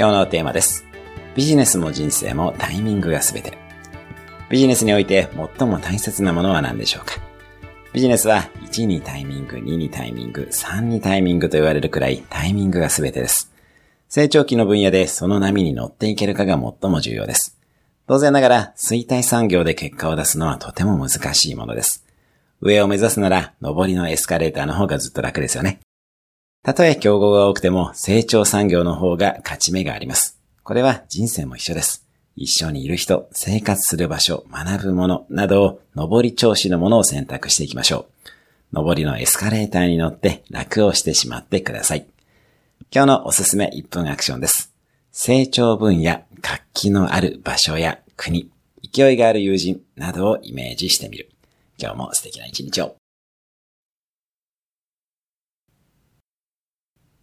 今日のテーマです。ビジネスも人生もタイミングが全て。ビジネスにおいて最も大切なものは何でしょうか？ビジネスは1にタイミング、2にタイミング、3にタイミングと言われるくらいタイミングが全てです。成長期の分野でその波に乗っていけるかが最も重要です。当然ながら衰退産業で結果を出すのはとても難しいものです。上を目指すなら上りのエスカレーターの方がずっと楽ですよね。たとえ競合が多くても成長産業の方が勝ち目があります。これは人生も一緒です。一緒にいる人、生活する場所、学ぶものなどを上り調子のものを選択していきましょう。上りのエスカレーターに乗って楽をしてしまってください。今日のおすすめ1分アクションです。成長分野、活気のある場所や国、勢いがある友人などをイメージしてみる。今日も素敵な一日を。